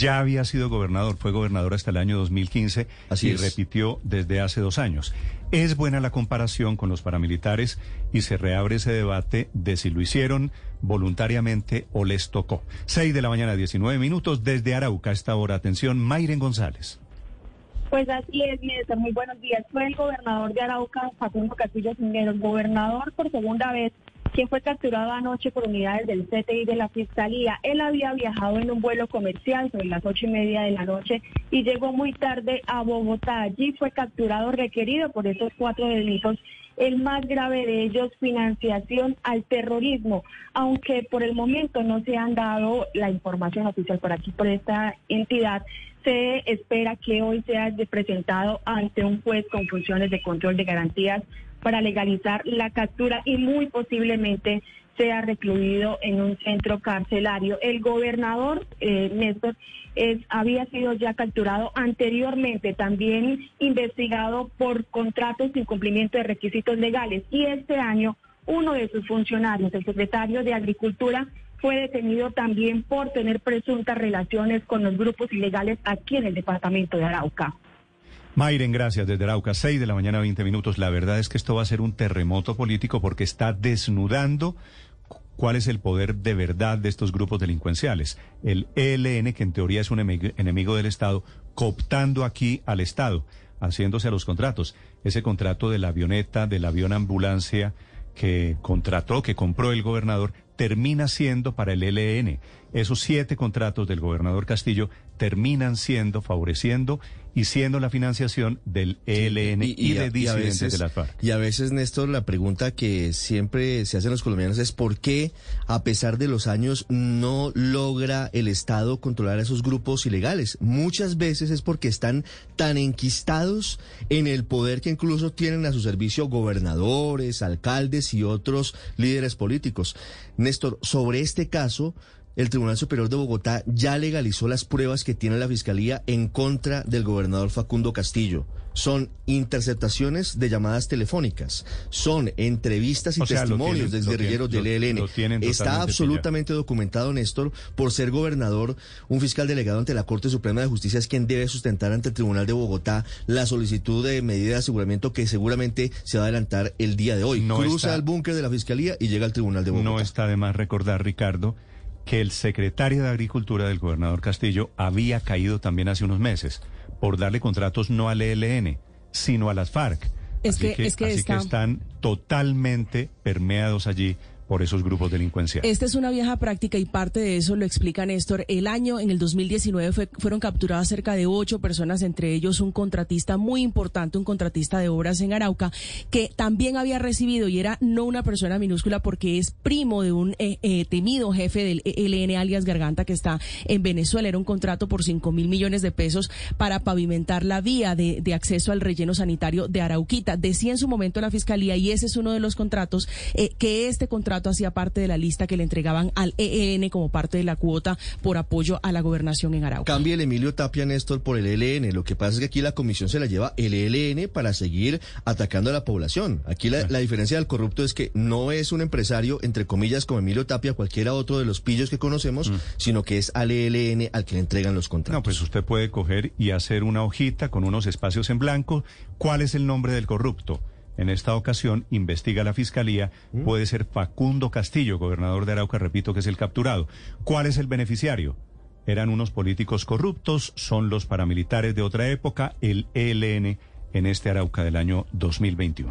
ya había sido gobernador, fue gobernador hasta el año 2015 Así y es. repitió desde hace dos años. Es buena la comparación con los paramilitares y se reabre ese debate de si lo hicieron voluntariamente o les tocó. 6 de la mañana, 19 minutos, desde Arauca a esta hora. Atención, Mayren González. Pues así es, Néstor. Muy buenos días. Fue el gobernador de Arauca, Facundo Castillo Cisneros, gobernador por segunda vez, quien fue capturado anoche por unidades del CTI de la Fiscalía. Él había viajado en un vuelo comercial sobre las ocho y media de la noche y llegó muy tarde a Bogotá. Allí fue capturado, requerido por estos cuatro delitos el más grave de ellos, financiación al terrorismo, aunque por el momento no se han dado la información oficial por aquí, por esta entidad. Se espera que hoy sea presentado ante un juez con funciones de control de garantías para legalizar la captura y muy posiblemente sea recluido en un centro carcelario. El gobernador, eh, Néstor, es, había sido ya capturado anteriormente, también investigado por contratos sin cumplimiento de requisitos legales. Y este año, uno de sus funcionarios, el secretario de Agricultura, fue detenido también por tener presuntas relaciones con los grupos ilegales aquí en el departamento de Arauca. Mayren, gracias. Desde Arauca, 6 de la mañana, 20 minutos. La verdad es que esto va a ser un terremoto político porque está desnudando cuál es el poder de verdad de estos grupos delincuenciales. El ELN, que en teoría es un enemigo del Estado, cooptando aquí al Estado, haciéndose a los contratos. Ese contrato de la avioneta, del avión ambulancia que contrató, que compró el gobernador, termina siendo para el ELN. Esos siete contratos del gobernador Castillo terminan siendo, favoreciendo y siendo la financiación del ELN y, y, y, de disidentes veces, de las FARC. Y a veces, Néstor, la pregunta que siempre se hacen los colombianos es por qué, a pesar de los años, no logra el Estado controlar a esos grupos ilegales. Muchas veces es porque están tan enquistados en el poder que incluso tienen a su servicio gobernadores, alcaldes y otros líderes políticos. Néstor, sobre este caso, el Tribunal Superior de Bogotá ya legalizó las pruebas que tiene la Fiscalía en contra del gobernador Facundo Castillo. Son interceptaciones de llamadas telefónicas, son entrevistas y O sea, lo testimonios tienen- de guerrilleros tienen- del lo- ELN. lo Está absolutamente documentado, Néstor, por ser gobernador, un fiscal delegado ante la Corte Suprema de Justicia es quien debe sustentar ante el Tribunal de Bogotá la solicitud de medida de aseguramiento que seguramente se va a adelantar el día de hoy. No Cruza está- el búnker de la Fiscalía y llega al Tribunal de Bogotá. No está de más recordar, Ricardo, que el secretario de Agricultura del gobernador Castillo había caído también hace unos meses por darle contratos no al ELN, sino a las FARC. Es así que- es que así está- están totalmente permeados allí por esos grupos delincuenciales. Esta es una vieja práctica y parte de eso lo explica Néstor. El año, en el 2019, fue- fueron capturadas cerca de ocho personas, entre ellos un contratista muy importante, un contratista de obras en Arauca, que también había recibido, y era no una persona minúscula porque es primo de un eh, eh, temido jefe del ELN alias Garganta que está en Venezuela. Era un contrato por 5 mil millones de pesos para pavimentar la vía de, acceso al relleno sanitario de Arauquita. Decía en su momento la fiscalía, y ese es uno de los contratos, eh, que este contrato hacía parte de la lista que le entregaban al EEN como parte de la cuota por apoyo a la gobernación en Arauca. Cambia el Emilio Tapia Néstor por el ELN. Lo que pasa es que aquí la comisión se la lleva el ELN para seguir atacando a la población. Aquí la, la diferencia del corrupto es que no es un empresario, entre comillas, como Emilio Tapia, cualquiera otro de los pillos que conocemos, sino que es al ELN al que le entregan los contratos. No, pues usted puede coger y hacer una hojita con unos espacios en blanco. ¿Cuál es el nombre del corrupto? En esta ocasión, investiga la fiscalía, puede ser Facundo Castillo, gobernador de Arauca, repito que es el capturado. ¿Cuál es el beneficiario? Eran unos políticos corruptos, son los paramilitares de otra época, el ELN en este Arauca del año 2021.